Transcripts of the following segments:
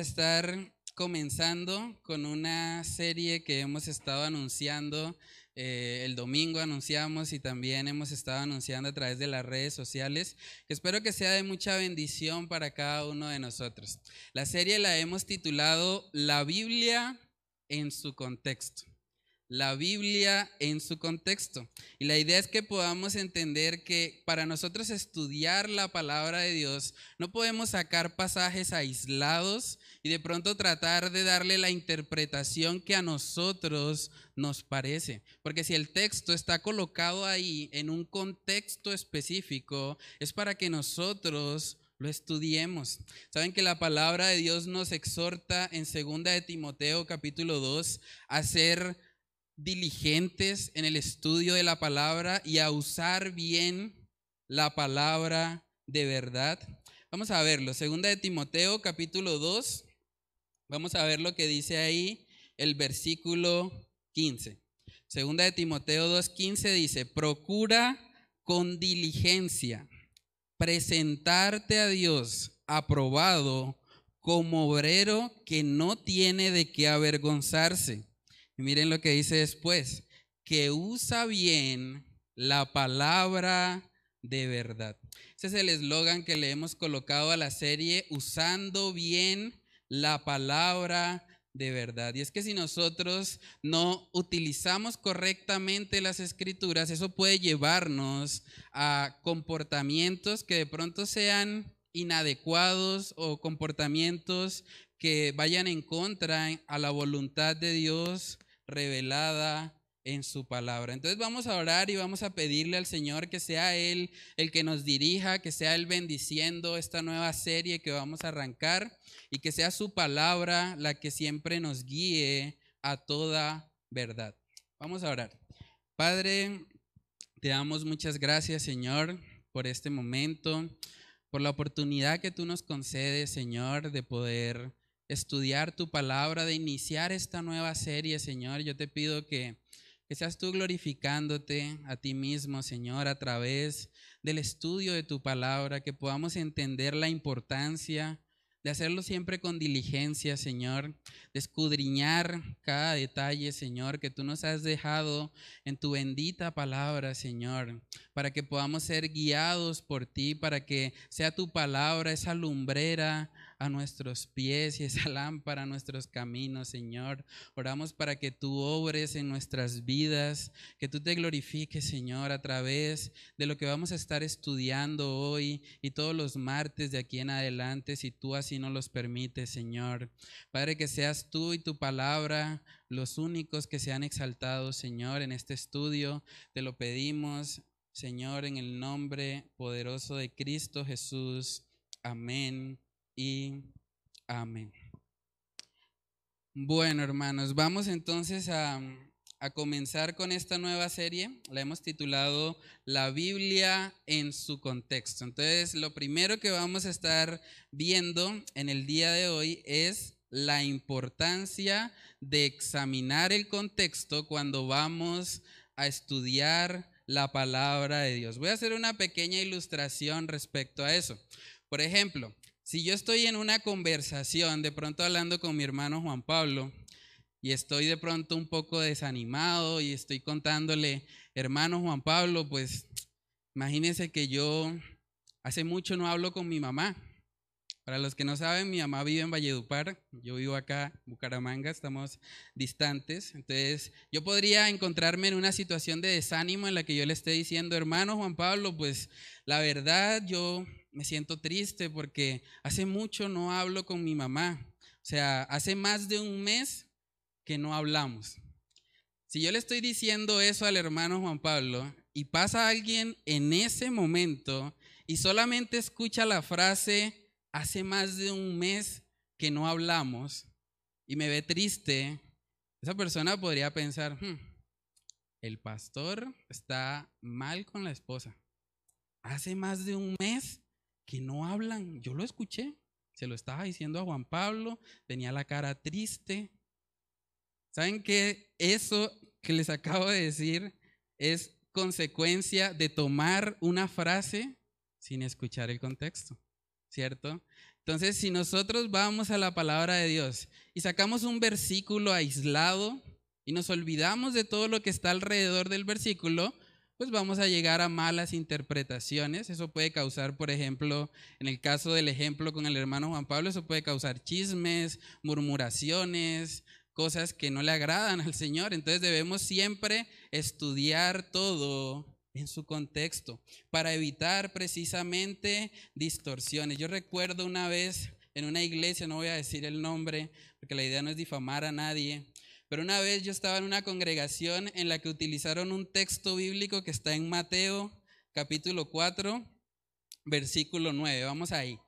a estar comenzando con una serie que hemos estado anunciando. eh, el domingo anunciamos y también hemos estado anunciando a través de las redes sociales. Espero que sea de mucha bendición para cada uno de nosotros. La serie la hemos titulado La Biblia en su contexto la Biblia en su contexto. Y la idea es que podamos entender que para nosotros estudiar la palabra de Dios no podemos sacar pasajes aislados y de pronto tratar de darle la interpretación que a nosotros nos parece. Porque si el texto está colocado ahí en un contexto específico, es para que nosotros lo estudiemos. Saben que la palabra de Dios nos exhorta en 2 de Timoteo capítulo 2 a ser diligentes en el estudio de la palabra y a usar bien la palabra de verdad. Vamos a verlo. Segunda de Timoteo, capítulo 2. Vamos a ver lo que dice ahí el versículo 15. Segunda de Timoteo 2.15 dice, procura con diligencia presentarte a Dios aprobado como obrero que no tiene de qué avergonzarse y miren lo que dice después, que usa bien la palabra de verdad. Ese es el eslogan que le hemos colocado a la serie, usando bien la palabra de verdad. Y es que si nosotros no utilizamos correctamente las escrituras, eso puede llevarnos a comportamientos que de pronto sean inadecuados o comportamientos que vayan en contra a la voluntad de Dios revelada en su palabra. Entonces vamos a orar y vamos a pedirle al Señor que sea Él el que nos dirija, que sea Él bendiciendo esta nueva serie que vamos a arrancar y que sea su palabra la que siempre nos guíe a toda verdad. Vamos a orar. Padre, te damos muchas gracias, Señor, por este momento, por la oportunidad que tú nos concedes, Señor, de poder estudiar tu palabra, de iniciar esta nueva serie, Señor. Yo te pido que, que seas tú glorificándote a ti mismo, Señor, a través del estudio de tu palabra, que podamos entender la importancia de hacerlo siempre con diligencia, Señor, de escudriñar cada detalle, Señor, que tú nos has dejado en tu bendita palabra, Señor, para que podamos ser guiados por ti, para que sea tu palabra esa lumbrera a nuestros pies y esa lámpara a nuestros caminos, Señor. Oramos para que tú obres en nuestras vidas, que tú te glorifiques, Señor, a través de lo que vamos a estar estudiando hoy y todos los martes de aquí en adelante, si tú así nos los permites, Señor. Padre, que seas tú y tu palabra los únicos que sean exaltados, Señor, en este estudio. Te lo pedimos, Señor, en el nombre poderoso de Cristo Jesús. Amén y amén. Bueno, hermanos, vamos entonces a, a, comenzar con esta nueva serie. La hemos titulado La Biblia en su contexto. Entonces, lo primero que vamos a estar viendo en el día de hoy es la importancia de examinar el contexto cuando vamos a estudiar la palabra de Dios. Voy a hacer una pequeña ilustración respecto a eso. Por ejemplo, si yo estoy en una conversación, de pronto hablando con mi hermano Juan Pablo, y estoy de pronto un poco desanimado y estoy contándole, hermano Juan Pablo, pues imagínense que yo hace mucho no hablo con mi mamá. Para los que no saben, mi mamá vive en Valledupar, yo vivo acá, Bucaramanga, estamos distantes. Entonces, yo podría encontrarme en una situación de desánimo en la que yo le esté diciendo, hermano Juan Pablo, pues la verdad yo me siento triste porque hace mucho no hablo con mi mamá. O sea, hace más de un mes que no hablamos. Si yo le estoy diciendo eso al hermano Juan Pablo y pasa alguien en ese momento y solamente escucha la frase, hace más de un mes que no hablamos y me ve triste, esa persona podría pensar, hmm, el pastor está mal con la esposa. Hace más de un mes que no hablan. Yo lo escuché. Se lo estaba diciendo a Juan Pablo. Tenía la cara triste. ¿Saben que eso que les acabo de decir es consecuencia de tomar una frase sin escuchar el contexto? ¿Cierto? Entonces, si nosotros vamos a la palabra de Dios y sacamos un versículo aislado y nos olvidamos de todo lo que está alrededor del versículo, pues vamos a llegar a malas interpretaciones. Eso puede causar, por ejemplo, en el caso del ejemplo con el hermano Juan Pablo, eso puede causar chismes, murmuraciones, cosas que no le agradan al Señor. Entonces debemos siempre estudiar todo en su contexto para evitar precisamente distorsiones. Yo recuerdo una vez en una iglesia, no voy a decir el nombre, porque la idea no es difamar a nadie, pero una vez yo estaba en una congregación en la que utilizaron un texto bíblico que está en Mateo capítulo 4, versículo 9. Vamos ahí.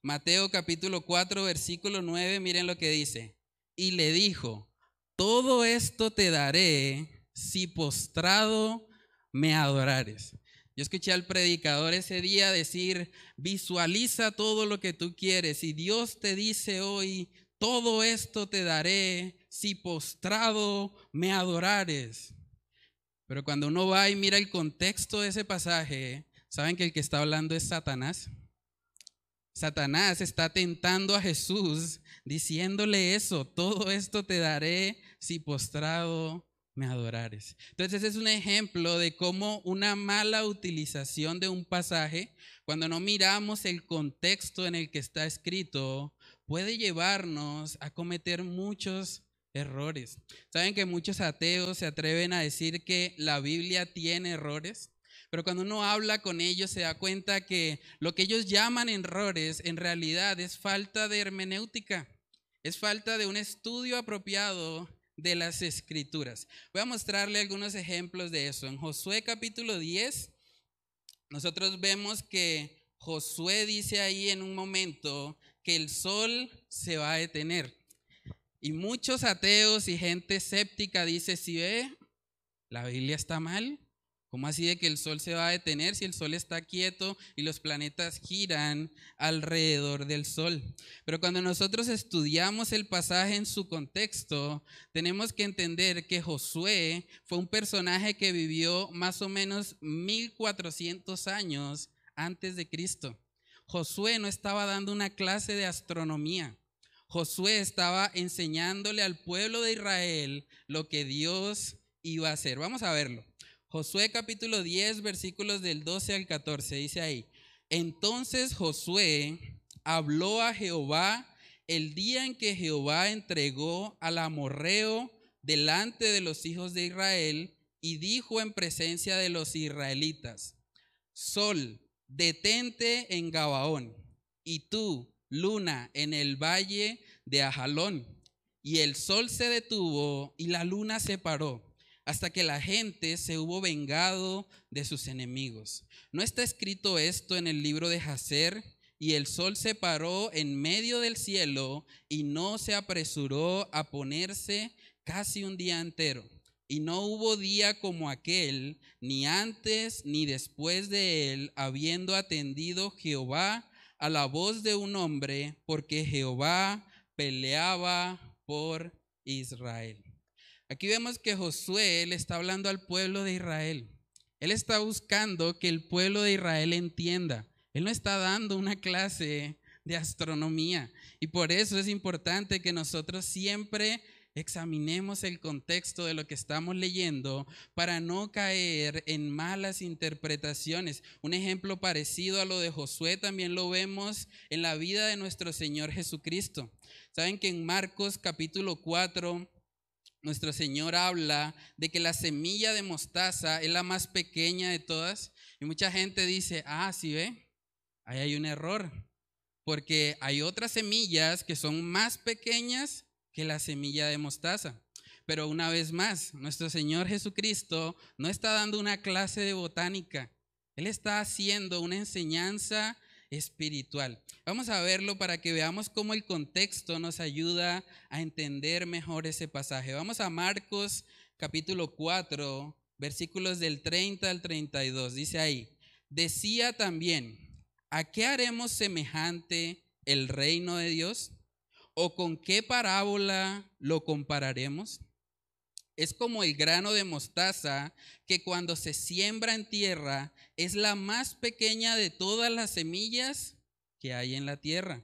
Mateo capítulo 4, versículo 9, miren lo que dice. Y le dijo, todo esto te daré si postrado me adorares. Yo escuché al predicador ese día decir, visualiza todo lo que tú quieres y Dios te dice hoy, todo esto te daré si postrado me adorares. Pero cuando uno va y mira el contexto de ese pasaje, ¿saben que el que está hablando es Satanás? Satanás está tentando a Jesús diciéndole eso, todo esto te daré si postrado me adorares. Entonces es un ejemplo de cómo una mala utilización de un pasaje, cuando no miramos el contexto en el que está escrito, puede llevarnos a cometer muchos errores. ¿Saben que muchos ateos se atreven a decir que la Biblia tiene errores? Pero cuando uno habla con ellos se da cuenta que lo que ellos llaman errores en realidad es falta de hermenéutica, es falta de un estudio apropiado de las escrituras. Voy a mostrarle algunos ejemplos de eso. En Josué capítulo 10, nosotros vemos que Josué dice ahí en un momento que el sol se va a detener. Y muchos ateos y gente escéptica dice, si ve, la Biblia está mal. ¿Cómo así de que el sol se va a detener si el sol está quieto y los planetas giran alrededor del sol? Pero cuando nosotros estudiamos el pasaje en su contexto, tenemos que entender que Josué fue un personaje que vivió más o menos 1400 años antes de Cristo. Josué no estaba dando una clase de astronomía. Josué estaba enseñándole al pueblo de Israel lo que Dios iba a hacer. Vamos a verlo. Josué capítulo 10, versículos del 12 al 14, dice ahí, entonces Josué habló a Jehová el día en que Jehová entregó al amorreo delante de los hijos de Israel y dijo en presencia de los israelitas, Sol, detente en Gabaón, y tú, luna, en el valle de Ajalón. Y el sol se detuvo y la luna se paró, hasta que la gente se hubo vengado de sus enemigos. ¿No está escrito esto en el libro de Jacer? Y el sol se paró en medio del cielo y no se apresuró a ponerse casi un día entero. Y no hubo día como aquel, ni antes ni después de él, habiendo atendido Jehová a la voz de un hombre, porque Jehová peleaba por Israel. Aquí vemos que Josué le está hablando al pueblo de Israel. Él está buscando que el pueblo de Israel entienda. Él no está dando una clase de astronomía. Y por eso es importante que nosotros siempre examinemos el contexto de lo que estamos leyendo para no caer en malas interpretaciones. Un ejemplo parecido a lo de Josué también lo vemos en la vida de nuestro Señor Jesucristo. Saben que en Marcos capítulo 4 nuestro Señor habla de que la semilla de mostaza es la más pequeña de todas y mucha gente dice, ah, sí ve, ahí hay un error, porque hay otras semillas que son más pequeñas que la semilla de mostaza. Pero una vez más, nuestro Señor Jesucristo no está dando una clase de botánica, Él está haciendo una enseñanza espiritual. Vamos a verlo para que veamos cómo el contexto nos ayuda a entender mejor ese pasaje. Vamos a Marcos capítulo 4, versículos del 30 al 32. Dice ahí, decía también, ¿a qué haremos semejante el reino de Dios? ¿O con qué parábola lo compararemos? Es como el grano de mostaza que cuando se siembra en tierra es la más pequeña de todas las semillas que hay en la tierra.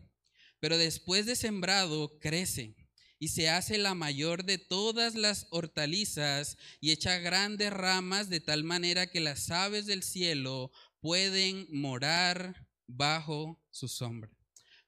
pero después de sembrado crece y se hace la mayor de todas las hortalizas y echa grandes ramas de tal manera que las aves del cielo pueden morar bajo su sombra.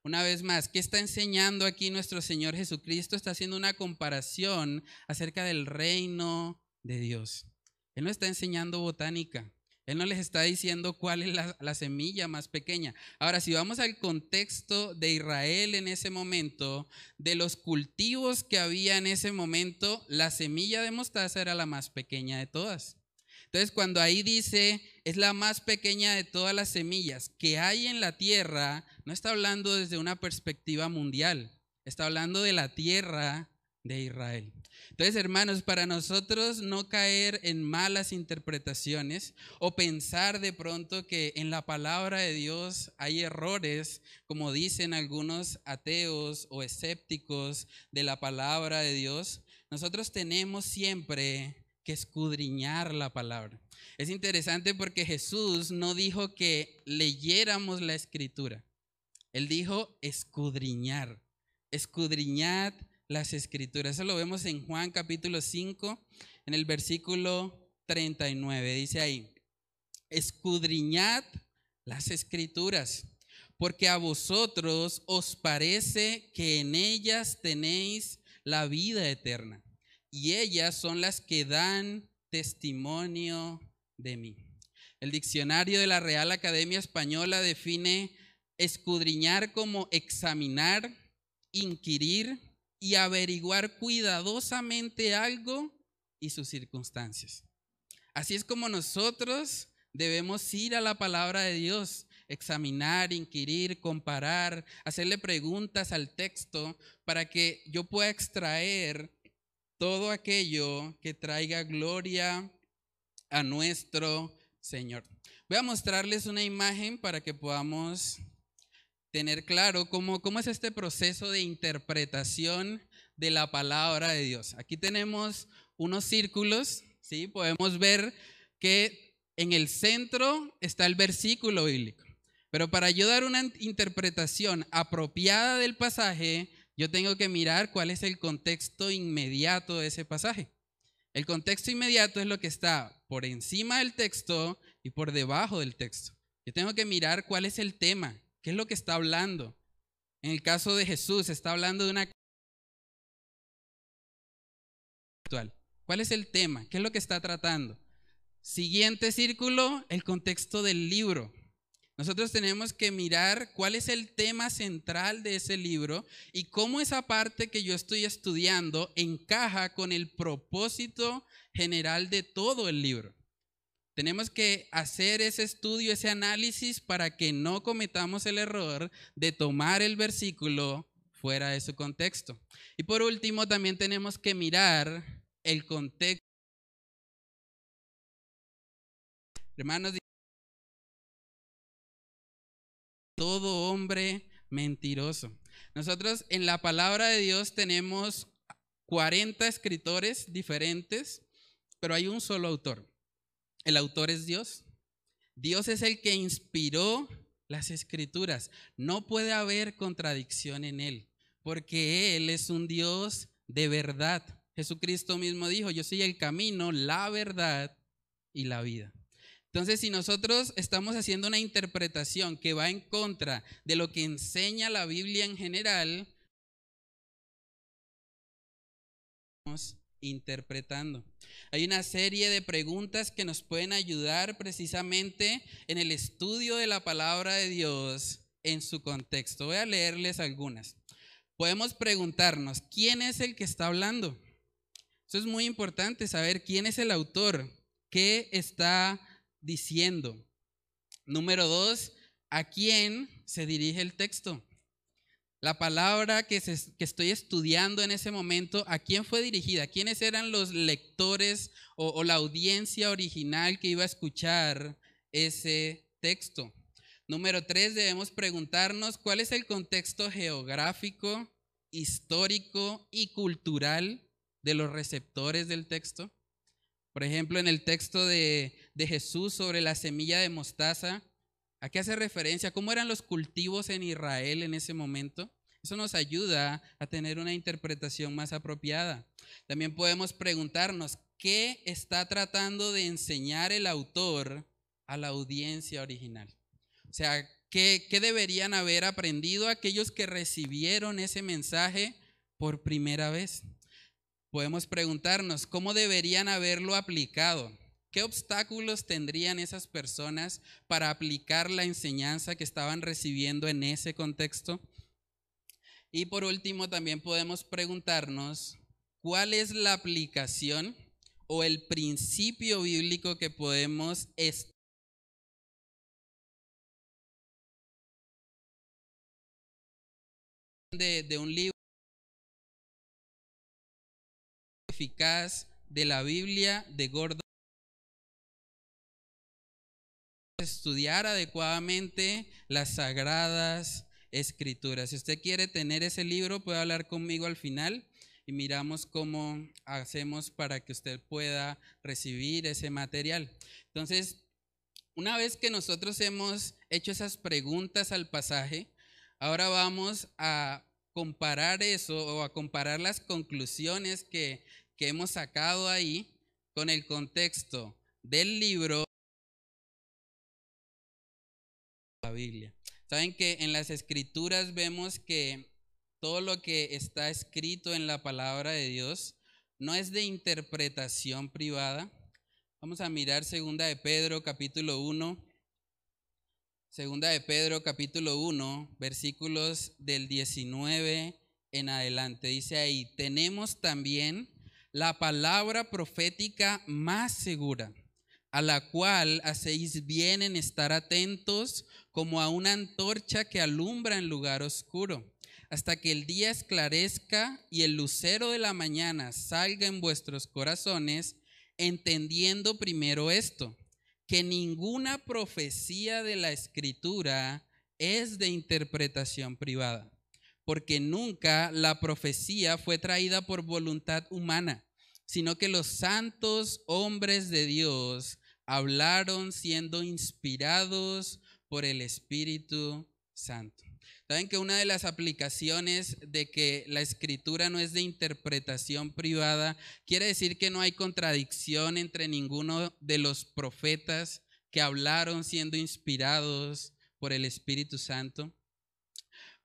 Una vez más, ¿qué está enseñando aquí nuestro Señor Jesucristo? Está haciendo una comparación acerca del reino de Dios. Él no está enseñando botánica. Él no les está diciendo cuál es la, semilla más pequeña. Ahora, si vamos al contexto de Israel en ese momento, de los cultivos que había en ese momento, la semilla de mostaza era la más pequeña de todas. Entonces, cuando ahí dice, es la más pequeña de todas las semillas que hay en la tierra, no está hablando desde una perspectiva mundial, está hablando de la tierra de Israel. Entonces, hermanos, para nosotros no caer en malas interpretaciones o pensar de pronto que en la palabra de Dios hay errores, como dicen algunos ateos o escépticos de la palabra de Dios, nosotros tenemos siempre que escudriñar la palabra. Es interesante porque Jesús no dijo que leyéramos la escritura. Él dijo escudriñar. Escudriñad las escrituras. Eso lo vemos en Juan capítulo 5, en el versículo 39. Dice ahí, escudriñad las escrituras, porque a vosotros os parece que en ellas tenéis la vida eterna, y ellas son las que dan testimonio de mí. El diccionario de la Real Academia Española define escudriñar como examinar, inquirir, y averiguar cuidadosamente algo y sus circunstancias. Así es como nosotros debemos ir a la palabra de Dios, examinar, inquirir, comparar, hacerle preguntas al texto para que yo pueda extraer todo aquello que traiga gloria a nuestro Señor. Voy a mostrarles una imagen para que podamos tener claro cómo, cómo es este proceso de interpretación de la palabra de Dios. Aquí tenemos unos círculos, ¿sí? Podemos ver que en el centro está el versículo bíblico. Pero para yo dar una interpretación apropiada del pasaje, yo tengo que mirar cuál es el contexto inmediato de ese pasaje. El contexto inmediato es lo que está por encima del texto y por debajo del texto. Yo tengo que mirar cuál es el tema, ¿Qué es lo que está hablando? En el caso de Jesús, está hablando de una... ¿Cuál es el tema? ¿Qué es lo que está tratando? Siguiente círculo, el contexto del libro. Nosotros tenemos que mirar cuál es el tema central de ese libro y cómo esa parte que yo estoy estudiando encaja con el propósito general de todo el libro. Tenemos que hacer ese estudio, ese análisis para que no cometamos el error de tomar el versículo fuera de su contexto. Y por último, también tenemos que mirar el contexto. Hermanos, todo hombre mentiroso. Nosotros en la palabra de Dios tenemos 40 escritores diferentes, pero hay un solo autor. El autor es Dios. Dios es el que inspiró las escrituras. No puede haber contradicción en él, porque Él es un Dios de verdad. Jesucristo mismo dijo, yo soy el camino, la verdad y la vida. Entonces, si nosotros estamos haciendo una interpretación que va en contra de lo que enseña la Biblia en general, interpretando. Hay una serie de preguntas que nos pueden ayudar precisamente en el estudio de la palabra de Dios en su contexto. Voy a leerles algunas. Podemos preguntarnos, ¿quién es el que está hablando? Eso es muy importante, saber quién es el autor, qué está diciendo. Número dos, ¿a quién se dirige el texto? La palabra que, estoy estudiando en ese momento, ¿a quién fue dirigida? ¿Quiénes eran los lectores o, o la audiencia original que iba a escuchar ese texto? Número tres, debemos preguntarnos cuál es el contexto geográfico, histórico y cultural de los receptores del texto. Por ejemplo, en el texto de, de Jesús sobre la semilla de mostaza, ¿A qué hace referencia? ¿Cómo eran los cultivos en Israel en ese momento? Eso nos ayuda a tener una interpretación más apropiada. También podemos preguntarnos, ¿qué está tratando de enseñar el autor a la audiencia original? O sea, ¿qué, qué deberían haber aprendido aquellos que recibieron ese mensaje por primera vez? Podemos preguntarnos, ¿cómo deberían haberlo aplicado? ¿Qué obstáculos tendrían esas personas para aplicar la enseñanza que estaban recibiendo en ese contexto? Y por último, también podemos preguntarnos, ¿cuál es la aplicación o el principio bíblico que podemos de, de un libro eficaz de la Biblia de Gordon estudiar adecuadamente las sagradas escrituras. Si usted quiere tener ese libro, puede hablar conmigo al final y miramos cómo hacemos para que usted pueda recibir ese material. Entonces, una vez que nosotros hemos hecho esas preguntas al pasaje, ahora vamos a comparar eso o a comparar las conclusiones que, que hemos sacado ahí con el contexto del libro Biblia. Saben que en las escrituras vemos que todo lo que está escrito en la palabra de Dios no es de interpretación privada. Vamos a mirar segunda de Pedro capítulo 1. Segunda de Pedro capítulo 1, versículos del 19 en adelante. Dice ahí, tenemos también la palabra profética más segura a la cual hacéis bien en estar atentos como a una antorcha que alumbra en lugar oscuro, hasta que el día esclarezca y el lucero de la mañana salga en vuestros corazones, entendiendo primero esto, que ninguna profecía de la escritura es de interpretación privada, porque nunca la profecía fue traída por voluntad humana sino que los santos hombres de Dios hablaron siendo inspirados por el Espíritu Santo. Saben que una de las aplicaciones de que la escritura no es de interpretación privada quiere decir que no hay contradicción entre ninguno de los profetas que hablaron siendo inspirados por el Espíritu Santo.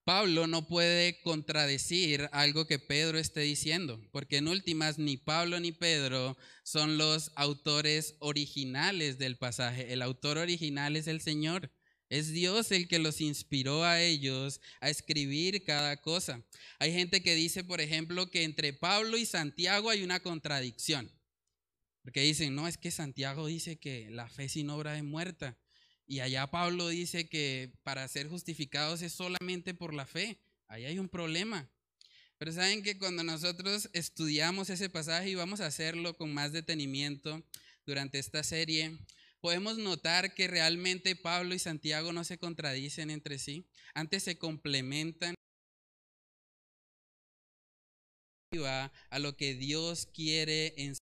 Pablo no puede contradecir algo que Pedro esté diciendo, porque en últimas ni Pablo ni Pedro son los autores originales del pasaje. El autor original es el Señor. Es Dios el que los inspiró a ellos a escribir cada cosa. Hay gente que dice, por ejemplo, que entre Pablo y Santiago hay una contradicción. Porque dicen, no, es que Santiago dice que la fe sin obra es muerta. Y allá Pablo dice que para ser justificados es solamente por la fe. Ahí hay un problema. Pero saben que cuando nosotros estudiamos ese pasaje y vamos a hacerlo con más detenimiento durante esta serie, podemos notar que realmente Pablo y Santiago no se contradicen entre sí, antes se complementan a lo que Dios quiere enseñar.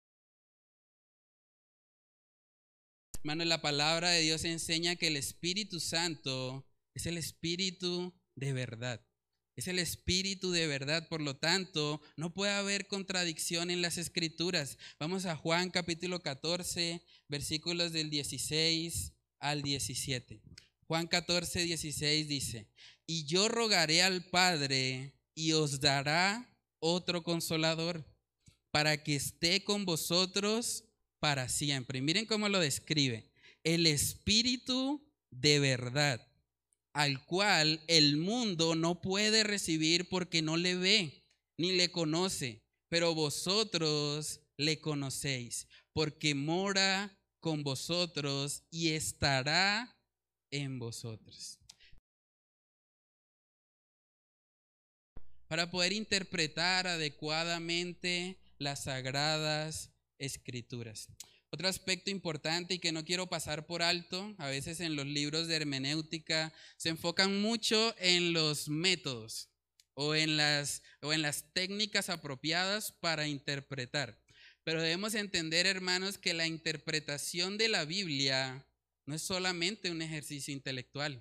Hermano, la palabra de Dios enseña que el Espíritu Santo es el Espíritu de verdad. Es el Espíritu de verdad, por lo tanto, no puede haber contradicción en las escrituras. Vamos a Juan capítulo 14, versículos del 16 al 17. Juan 14, 16 dice, y yo rogaré al Padre y os dará otro consolador para que esté con vosotros para siempre. miren cómo lo describe. El Espíritu de verdad, al cual el mundo no puede recibir porque no le ve ni le conoce, pero vosotros le conocéis, porque mora con vosotros y estará en vosotros. Para poder interpretar adecuadamente las sagradas escrituras. Otro aspecto importante y que no quiero pasar por alto, a veces en los libros de hermenéutica se enfocan mucho en los métodos o en las, o en las técnicas apropiadas para interpretar. Pero debemos entender, hermanos, que la interpretación de la Biblia no es solamente un ejercicio intelectual.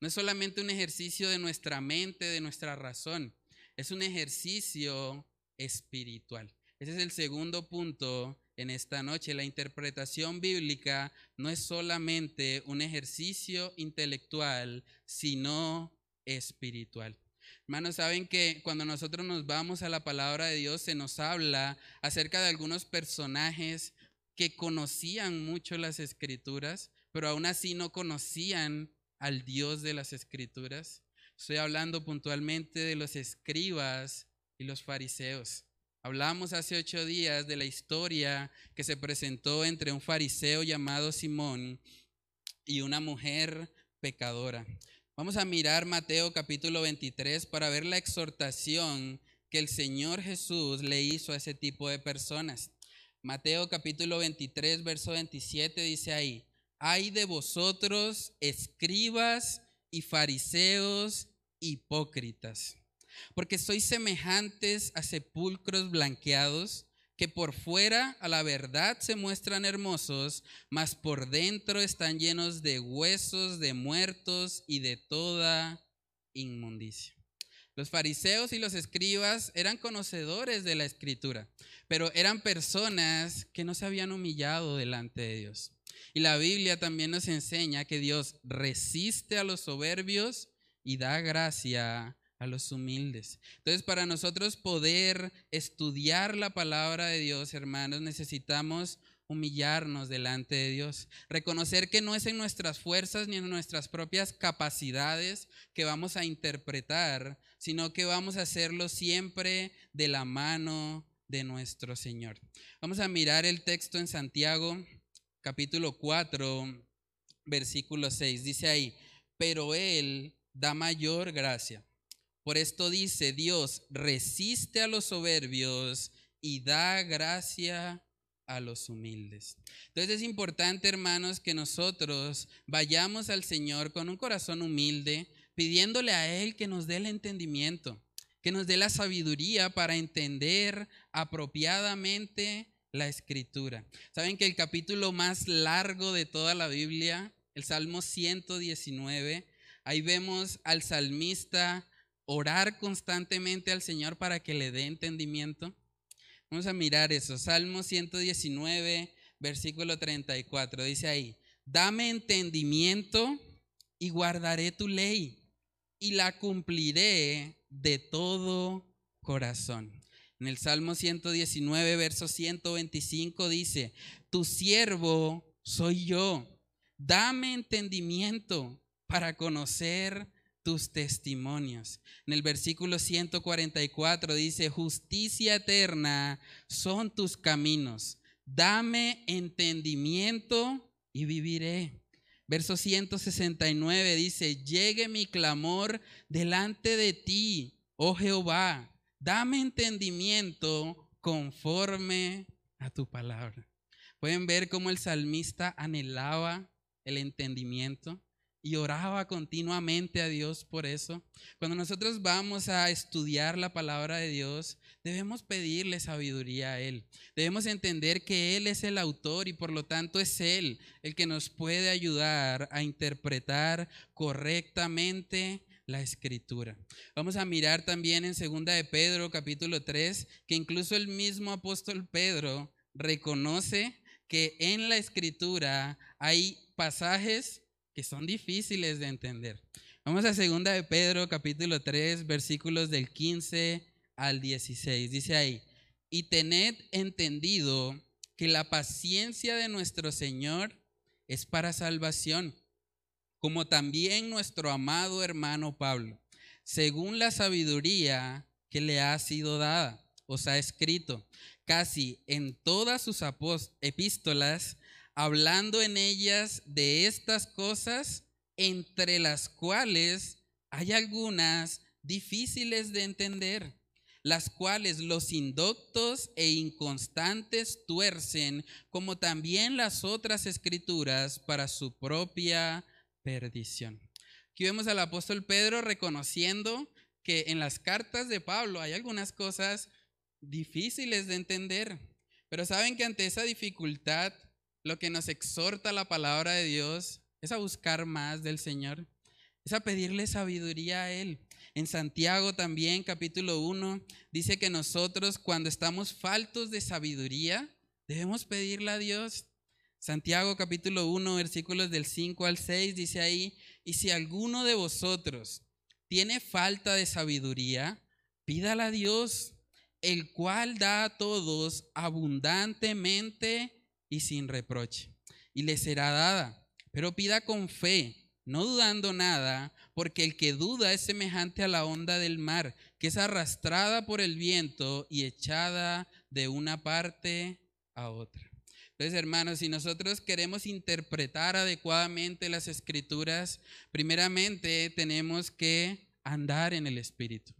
no es solamente un ejercicio de nuestra mente, de nuestra razón, es un ejercicio espiritual. Ese es el segundo punto en esta noche. La interpretación bíblica no es solamente un ejercicio intelectual, sino espiritual. Hermanos, saben que cuando nosotros nos vamos a la palabra de Dios se nos habla acerca de algunos personajes que conocían mucho las escrituras, pero aún así no conocían al Dios de las escrituras. Estoy hablando puntualmente de los escribas y los fariseos. Hablamos hace ocho días de la historia que se presentó entre un fariseo llamado Simón y una mujer pecadora. Vamos a mirar Mateo capítulo 23 para ver la exhortación que el Señor Jesús le hizo a ese tipo de personas. Mateo capítulo 23, verso 27 dice ahí, hay de vosotros escribas y fariseos hipócritas, porque sois semejantes a sepulcros blanqueados que por fuera a la verdad se muestran hermosos, mas por dentro están llenos de huesos, de muertos y de toda inmundicia. Los fariseos y los escribas eran conocedores de la escritura, pero eran personas que no se habían humillado delante de Dios. Y la Biblia también nos enseña que Dios resiste a los soberbios y da gracia a los humildes. Entonces, para nosotros poder estudiar la palabra de Dios, hermanos, necesitamos humillarnos delante de Dios, reconocer que no es en nuestras fuerzas ni en nuestras propias capacidades que vamos a interpretar, sino que vamos a hacerlo siempre de la mano de nuestro Señor. Vamos a mirar el texto en Santiago, capítulo 4, versículo 6. Dice ahí, pero Él da mayor gracia. Por esto dice Dios, resiste a los soberbios y da gracia a los humildes. Entonces es importante, hermanos, que nosotros vayamos al Señor con un corazón humilde, pidiéndole a Él que nos dé el entendimiento, que nos dé la sabiduría para entender apropiadamente la escritura. Saben que el capítulo más largo de toda la Biblia, el Salmo 119, ahí vemos al salmista orar constantemente al Señor para que le dé entendimiento? Vamos a mirar eso. Salmo 119, versículo 34. Dice ahí, dame entendimiento y guardaré tu ley y la cumpliré de todo corazón. En el Salmo 119, verso 125 dice, tu siervo soy yo, dame entendimiento para conocer tus testimonios. En el versículo 144 dice, justicia eterna son tus caminos. Dame entendimiento y viviré. Verso 169 dice, llegue mi clamor delante de ti, oh Jehová. Dame entendimiento conforme a tu palabra. Pueden ver cómo el salmista anhelaba el entendimiento y oraba continuamente a Dios por eso. Cuando nosotros vamos a estudiar la palabra de Dios, debemos pedirle sabiduría a Él. Debemos entender que Él es el autor y por lo tanto es Él el que nos puede ayudar a interpretar correctamente la escritura. Vamos a mirar también en segunda de Pedro capítulo 3 que incluso el mismo apóstol Pedro reconoce que en la escritura hay pasajes que son difíciles de entender. Vamos a segunda de Pedro capítulo 3 versículos del 15 al 16. Dice ahí, y tened entendido que la paciencia de nuestro Señor es para salvación, como también nuestro amado hermano Pablo, según la sabiduría que le ha sido dada, os ha escrito, casi en todas sus epístolas, hablando en ellas de estas cosas, entre las cuales hay algunas difíciles de entender, las cuales los indoctos e inconstantes tuercen, como también las otras escrituras, para su propia perdición. Aquí vemos al apóstol Pedro reconociendo que en las cartas de Pablo hay algunas cosas difíciles de entender, pero saben que ante esa dificultad lo que nos exhorta la palabra de Dios es a buscar más del Señor, es a pedirle sabiduría a Él. En Santiago también, capítulo 1, dice que nosotros cuando estamos faltos de sabiduría, debemos pedirle a Dios. Santiago capítulo 1, versículos del 5 al 6, dice ahí, y si alguno de vosotros tiene falta de sabiduría, pídala a Dios, el cual da a todos abundantemente y sin reproche, y le será dada. Pero pida con fe, no dudando nada, porque el que duda es semejante a la onda del mar, que es arrastrada por el viento y echada de una parte a otra. Entonces, hermanos, si nosotros queremos interpretar adecuadamente las escrituras, primeramente tenemos que andar en el Espíritu,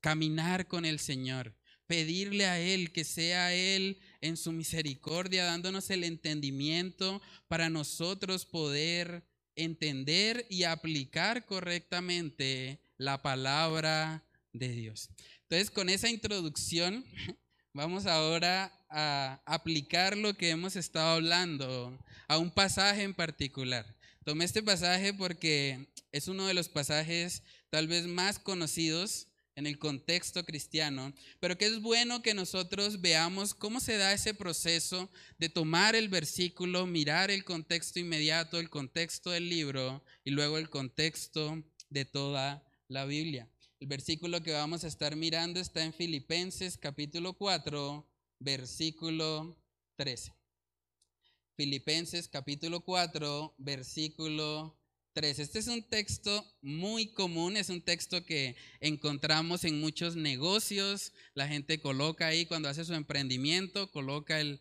caminar con el Señor, pedirle a Él que sea Él en su misericordia, dándonos el entendimiento para nosotros poder entender y aplicar correctamente la palabra de Dios. Entonces, con esa introducción, vamos ahora a aplicar lo que hemos estado hablando a un pasaje en particular. Tomé este pasaje porque es uno de los pasajes tal vez más conocidos en el contexto cristiano, pero que es bueno que nosotros veamos cómo se da ese proceso de tomar el versículo, mirar el contexto inmediato, el contexto del libro y luego el contexto de toda la Biblia. El versículo que vamos a estar mirando está en Filipenses capítulo 4, versículo 13. Filipenses capítulo 4, versículo 3. Este es un texto muy común, es un texto que encontramos en muchos negocios. La gente coloca ahí cuando hace su emprendimiento, coloca el,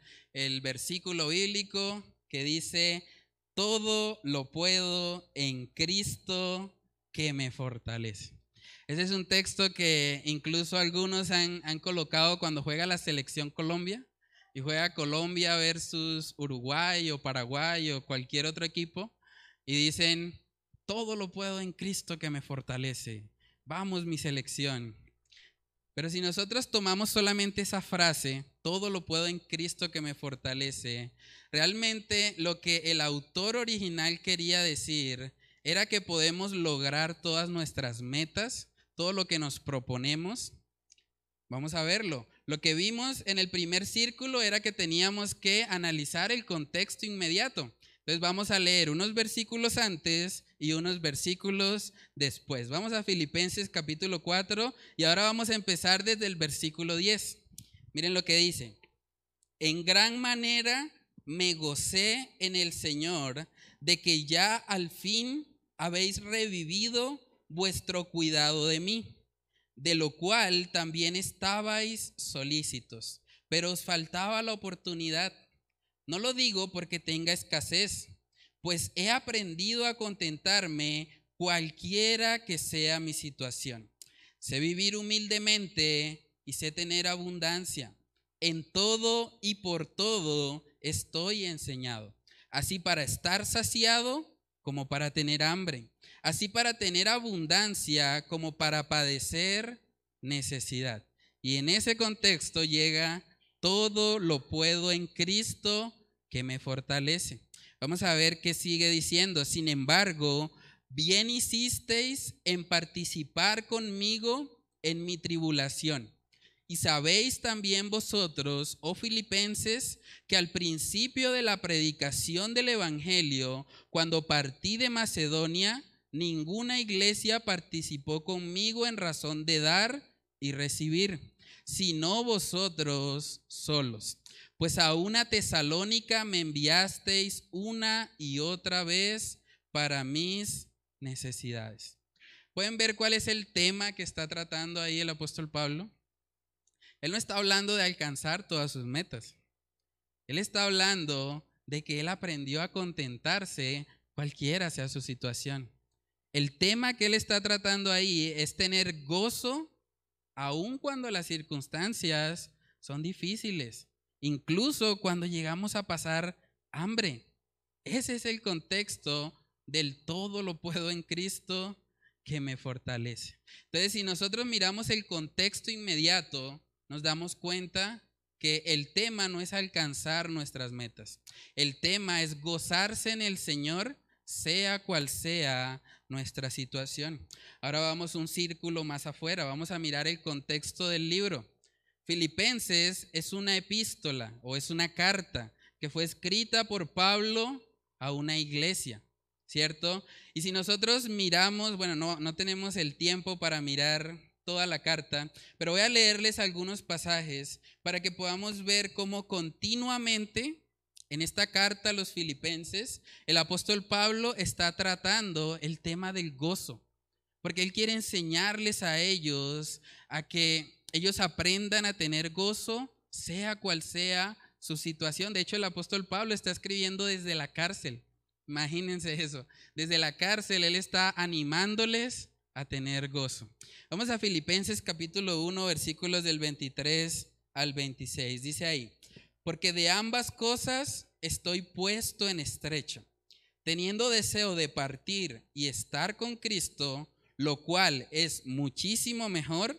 versículo bíblico que dice, todo lo puedo en Cristo que me fortalece. Ese es un texto que incluso algunos han colocado cuando juega la selección Colombia y juega Colombia versus Uruguay o Paraguay o cualquier otro equipo y dicen, todo lo puedo en Cristo que me fortalece. Vamos mi selección. Pero si nosotros tomamos solamente esa frase, todo lo puedo en Cristo que me fortalece, realmente lo que el autor original quería decir era que podemos lograr todas nuestras metas, todo lo que nos proponemos. Vamos a verlo. Lo que vimos en el primer círculo era que teníamos que analizar el contexto inmediato. Entonces vamos a leer unos versículos antes y unos versículos después. Vamos a Filipenses capítulo 4 y ahora vamos a empezar desde el versículo 10. Miren lo que dice. En gran manera me gocé en el Señor de que ya al fin habéis revivido vuestro cuidado de mí, de lo cual también estabais solícitos, pero os faltaba la oportunidad. No lo digo porque tenga escasez, pues he aprendido a contentarme cualquiera que sea mi situación. Sé vivir humildemente y sé tener abundancia. En todo y por todo estoy enseñado, así para estar saciado como para tener hambre, así para tener abundancia como para padecer necesidad. Y en ese contexto llega todo lo puedo en Cristo que me fortalece. Vamos a ver qué sigue diciendo. Sin embargo, bien hicisteis en participar conmigo en mi tribulación. Y sabéis también vosotros, oh filipenses, que al principio de la predicación del Evangelio, cuando partí de Macedonia, ninguna iglesia participó conmigo en razón de dar y recibir sino vosotros solos. Pues a una tesalónica me enviasteis una y otra vez para mis necesidades. ¿Pueden ver cuál es el tema que está tratando ahí el apóstol Pablo? Él no está hablando de alcanzar todas sus metas. Él está hablando de que él aprendió a contentarse cualquiera sea su situación. El tema que él está tratando ahí es tener gozo aun cuando las circunstancias son difíciles, incluso cuando llegamos a pasar hambre. Ese es el contexto del todo lo puedo en Cristo que me fortalece. Entonces, si nosotros miramos el contexto inmediato, nos damos cuenta que el tema no es alcanzar nuestras metas. El tema es gozarse en el Señor, sea cual sea nuestra situación. Ahora vamos un círculo más afuera, vamos a mirar el contexto del libro. Filipenses es una epístola o es una carta que fue escrita por Pablo a una iglesia, ¿cierto? Y si nosotros miramos, bueno, no, no tenemos el tiempo para mirar toda la carta, pero voy a leerles algunos pasajes para que podamos ver cómo continuamente en esta carta a los filipenses el apóstol Pablo está tratando el tema del gozo, porque él quiere enseñarles a ellos a que ellos aprendan a tener gozo, sea cual sea su situación. De hecho, el apóstol Pablo está escribiendo desde la cárcel. Imagínense eso. Desde la cárcel Él está animándoles a tener gozo. Vamos a Filipenses capítulo 1, versículos del 23 al 26. Dice ahí, porque de ambas cosas estoy puesto en estrecho, teniendo deseo de partir y estar con Cristo, lo cual es muchísimo mejor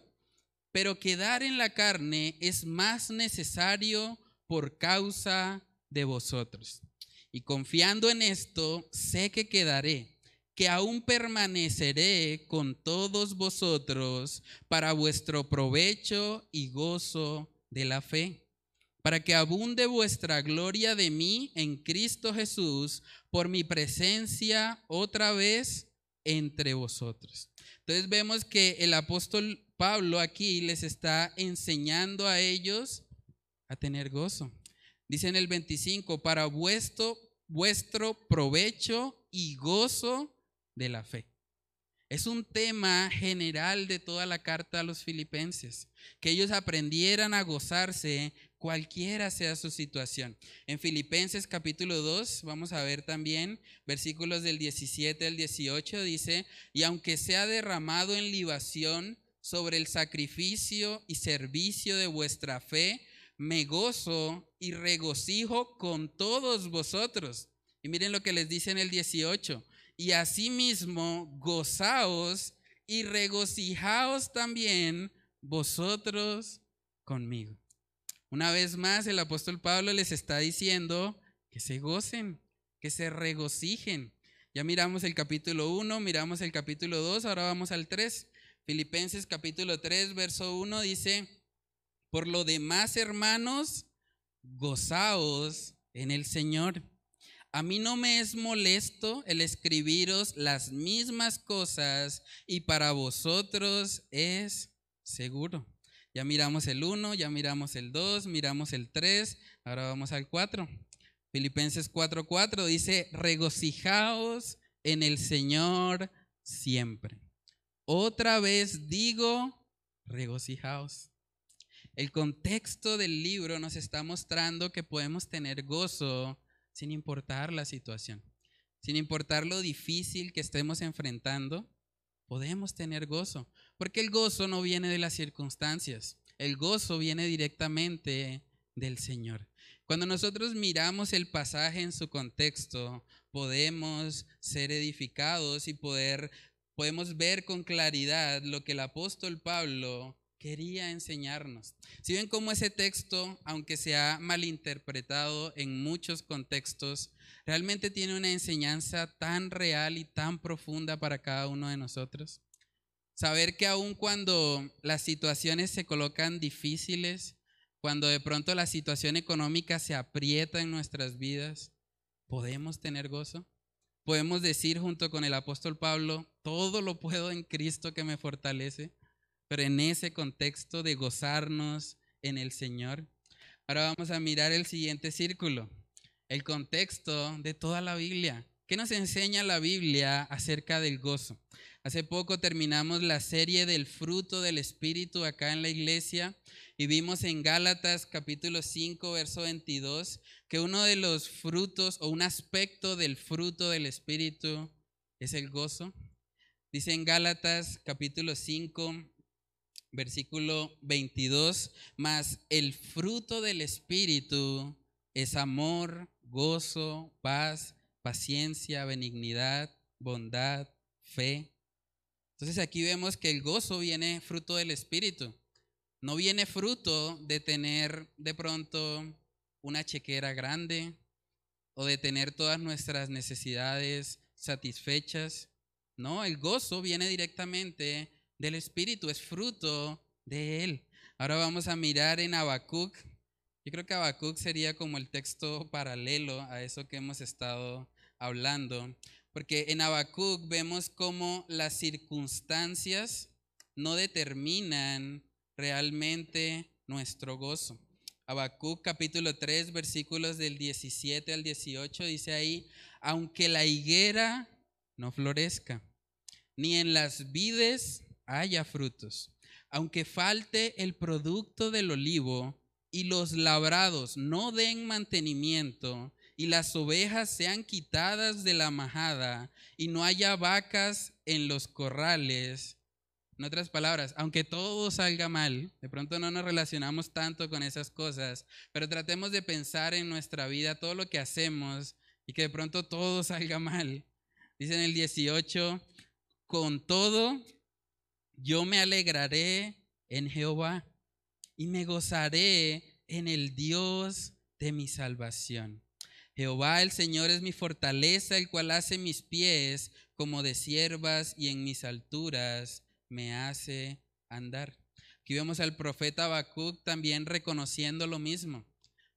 pero quedar en la carne es más necesario por causa de vosotros. Y confiando en esto, sé que quedaré, que aún permaneceré con todos vosotros para vuestro provecho y gozo de la fe, para que abunde vuestra gloria de mí en Cristo Jesús por mi presencia otra vez entre vosotros. Entonces vemos que el apóstol Pablo aquí les está enseñando a ellos a tener gozo. Dice en el 25, para vuestro, vuestro provecho y gozo de la fe. Es un tema general de toda la carta a los filipenses, que ellos aprendieran a gozarse cualquiera sea su situación. En Filipenses capítulo 2 vamos a ver también versículos del 17 al 18, dice, y aunque sea derramado en libación, sobre el sacrificio y servicio de vuestra fe, me gozo y regocijo con todos vosotros. Y miren lo que les dice en el 18. Y asimismo, gozaos y regocijaos también vosotros conmigo. Una vez más, el apóstol Pablo les está diciendo que se gocen, que se regocijen. Ya miramos el capítulo 1, miramos el capítulo 2, ahora vamos al 3. Filipenses capítulo 3, verso 1 dice, por lo demás, hermanos, gozaos en el Señor. A mí no me es molesto el escribiros las mismas cosas y para vosotros es seguro. Ya miramos el 1, ya miramos el 2, miramos el 3, ahora vamos al 4. Filipenses 4:4 dice, regocijaos en el Señor siempre. Otra vez digo, regocijaos. El contexto del libro nos está mostrando que podemos tener gozo sin importar la situación, sin importar lo difícil que estemos enfrentando, podemos tener gozo, porque el gozo no viene de las circunstancias, el gozo viene directamente del Señor. Cuando nosotros miramos el pasaje en su contexto, podemos ser edificados y poder podemos ver con claridad lo que el apóstol Pablo quería enseñarnos. Si ven cómo ese texto, aunque se ha malinterpretado en muchos contextos, realmente tiene una enseñanza tan real y tan profunda para cada uno de nosotros. Saber que aun cuando las situaciones se colocan difíciles, cuando de pronto la situación económica se aprieta en nuestras vidas, podemos tener gozo podemos decir junto con el apóstol Pablo, todo lo puedo en Cristo que me fortalece, pero en ese contexto de gozarnos en el Señor. Ahora vamos a mirar el siguiente círculo, el contexto de toda la Biblia. ¿Qué nos enseña la Biblia acerca del gozo? Hace poco terminamos la serie del fruto del Espíritu acá en la iglesia y vimos en Gálatas capítulo 5, verso 22, que uno de los frutos o un aspecto del fruto del Espíritu es el gozo. Dice en Gálatas capítulo 5, versículo 22, mas el fruto del Espíritu es amor, gozo, paz, paciencia, benignidad, bondad, fe entonces aquí vemos que el gozo viene fruto del Espíritu. No viene fruto de tener de pronto una chequera grande o de tener todas nuestras necesidades satisfechas. No, el gozo viene directamente del Espíritu, es fruto de Él. Ahora vamos a mirar en Habacuc. Yo creo que Habacuc sería como el texto paralelo a eso que hemos estado hablando, porque en Habacuc vemos cómo las circunstancias no determinan realmente nuestro gozo. Habacuc capítulo 3 versículos del 17 al 18 dice ahí, aunque la higuera no florezca, ni en las vides haya frutos, aunque falte el producto del olivo y los labrados no den mantenimiento y las ovejas sean quitadas de la majada y no haya vacas en los corrales. En otras palabras, aunque todo salga mal, de pronto no nos relacionamos tanto con esas cosas, pero tratemos de pensar en nuestra vida todo lo que hacemos y que de pronto todo salga mal. Dice en el 18, con todo yo me alegraré en Jehová y me gozaré en el Dios de mi salvación. Jehová el Señor es mi fortaleza, el cual hace mis pies como de siervas y en mis alturas me hace andar. Aquí vemos al profeta Habacuc también reconociendo lo mismo,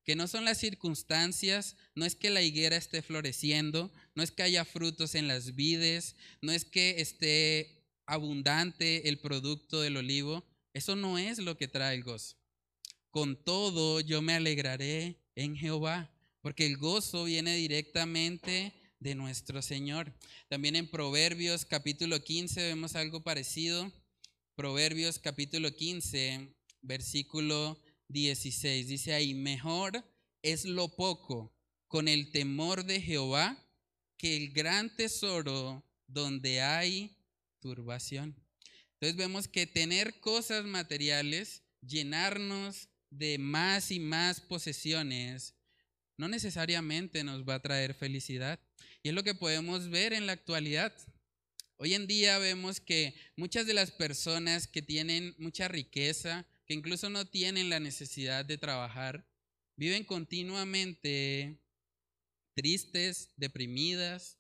que no son las circunstancias, no es que la higuera esté floreciendo, no es que haya frutos en las vides, no es que esté abundante el producto del olivo, eso no es lo que trae el gozo. Con todo yo me alegraré en Jehová, porque el gozo viene directamente de nuestro Señor. También en Proverbios capítulo 15 vemos algo parecido. Proverbios capítulo 15, versículo 16. Dice ahí, mejor es lo poco con el temor de Jehová que el gran tesoro donde hay turbación. Entonces vemos que tener cosas materiales, llenarnos de más y más posesiones, no necesariamente nos va a traer felicidad. Y es lo que podemos ver en la actualidad. Hoy en día vemos que muchas de las personas que tienen mucha riqueza, que incluso no tienen la necesidad de trabajar, viven continuamente tristes, deprimidas.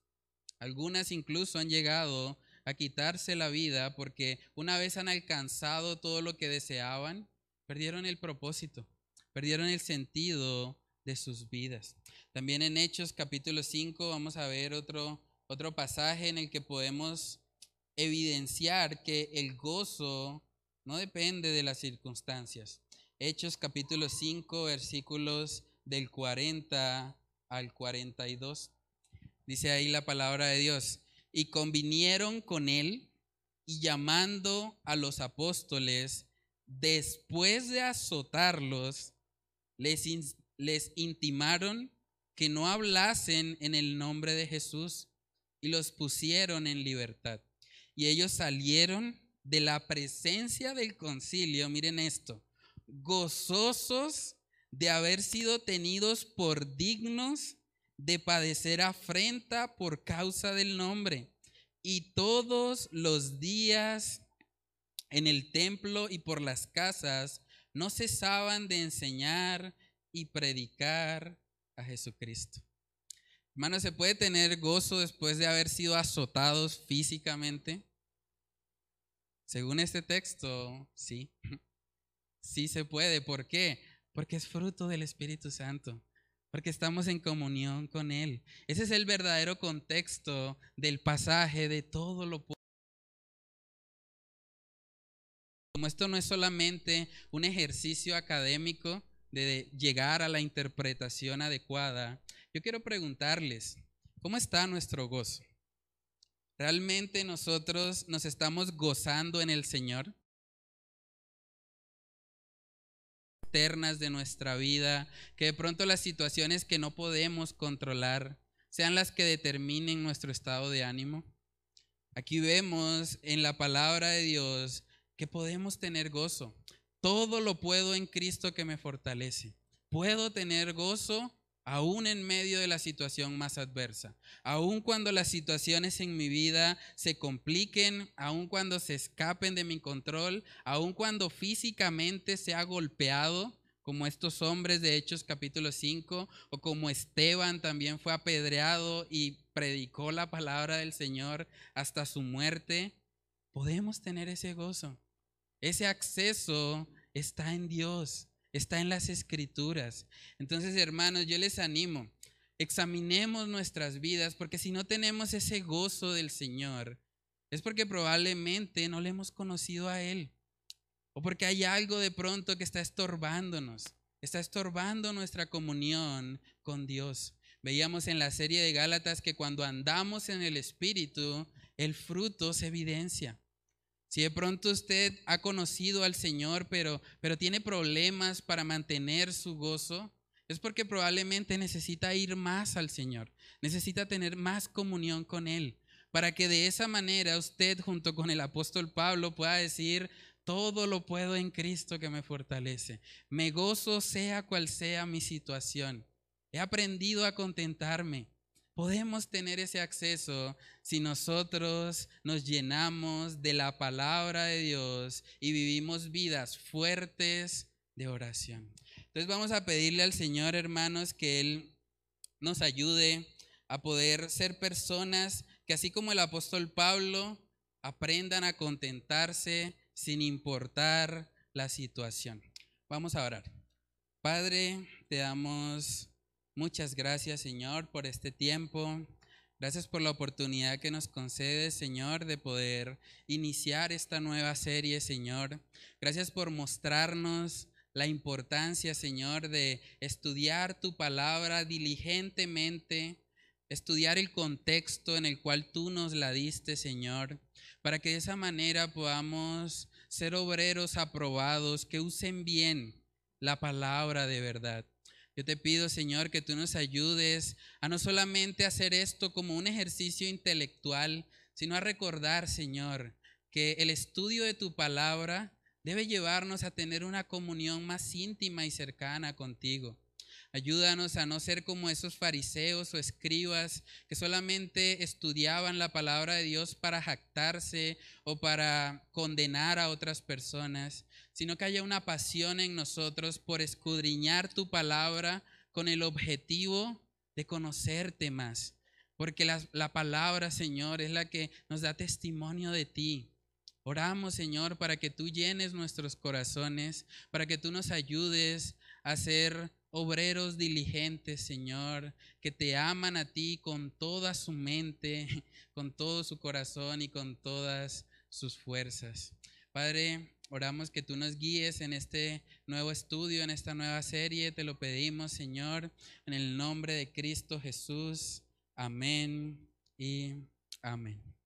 Algunas incluso han llegado a quitarse la vida porque una vez han alcanzado todo lo que deseaban, perdieron el propósito, perdieron el sentido de sus vidas. También en Hechos capítulo 5 vamos a ver otro, otro pasaje en el que podemos evidenciar que el gozo no depende de las circunstancias. Hechos capítulo 5 versículos del 40 al 42. Dice ahí la palabra de Dios y convinieron con él y llamando a los apóstoles, después de azotarlos, les, les intimaron que no hablasen en el nombre de Jesús y los pusieron en libertad. Y ellos salieron de la presencia del concilio, miren esto, gozosos de haber sido tenidos por dignos de padecer afrenta por causa del nombre. Y todos los días en el templo y por las casas no cesaban de enseñar y predicar a Jesucristo. Hermano, ¿se puede tener gozo después de haber sido azotados físicamente? Según este texto, sí. Sí se puede. ¿Por qué? Porque es fruto del Espíritu Santo porque estamos en comunión con Él. Ese es el verdadero contexto del pasaje de todo lo Como esto no es solamente un ejercicio académico de llegar a la interpretación adecuada, yo quiero preguntarles, ¿cómo está nuestro gozo? ¿Realmente nosotros nos estamos gozando en el Señor? De nuestra vida, que de pronto las situaciones que no podemos controlar sean las que determinen nuestro estado de ánimo. Aquí vemos en la palabra de Dios que podemos tener gozo. Todo lo puedo en Cristo que me fortalece. Puedo tener gozo aún en medio de la situación más adversa, aún cuando las situaciones en mi vida se compliquen, aún cuando se escapen de mi control, aún cuando físicamente se ha golpeado como estos hombres de Hechos capítulo 5, o como Esteban también fue apedreado y predicó la palabra del Señor hasta su muerte, podemos tener ese gozo. Ese acceso está en Dios, está en las escrituras. Entonces, hermanos, yo les animo, examinemos nuestras vidas, porque si no tenemos ese gozo del Señor, es porque probablemente no le hemos conocido a Él. O porque hay algo de pronto que está estorbándonos, está estorbando nuestra comunión con Dios. Veíamos en la serie de Gálatas que cuando andamos en el Espíritu, el fruto se evidencia. Si de pronto usted ha conocido al Señor, pero, pero tiene problemas para mantener su gozo, es porque probablemente necesita ir más al Señor, necesita tener más comunión con Él, para que de esa manera usted junto con el apóstol Pablo pueda decir, todo lo puedo en Cristo que me fortalece. Me gozo sea cual sea mi situación. He aprendido a contentarme. Podemos tener ese acceso si nosotros nos llenamos de la palabra de Dios y vivimos vidas fuertes de oración. Entonces vamos a pedirle al Señor, hermanos, que Él nos ayude a poder ser personas que así como el apóstol Pablo aprendan a contentarse sin importar la situación. Vamos a orar. Padre, te damos muchas gracias, Señor, por este tiempo. Gracias por la oportunidad que nos concedes, Señor, de poder iniciar esta nueva serie, Señor. Gracias por mostrarnos la importancia, Señor, de estudiar tu palabra diligentemente, estudiar el contexto en el cual tú nos la diste, Señor para que de esa manera podamos ser obreros aprobados que usen bien la palabra de verdad. Yo te pido, Señor, que tú nos ayudes a no solamente hacer esto como un ejercicio intelectual, sino a recordar, Señor, que el estudio de tu palabra debe llevarnos a tener una comunión más íntima y cercana contigo. Ayúdanos a no ser como esos fariseos o escribas que solamente estudiaban la palabra de Dios para jactarse o para condenar a otras personas, sino que haya una pasión en nosotros por escudriñar tu palabra con el objetivo de conocerte más. Porque la, la palabra, Señor, es la que nos da testimonio de ti. Oramos, Señor, para que tú llenes nuestros corazones, para que tú nos ayudes a ser obreros diligentes, Señor, que te aman a ti con toda su mente, con todo su corazón y con todas sus fuerzas. Padre, oramos que tú nos guíes en este nuevo estudio, en esta nueva serie. Te lo pedimos, Señor, en el nombre de Cristo Jesús. Amén y amén.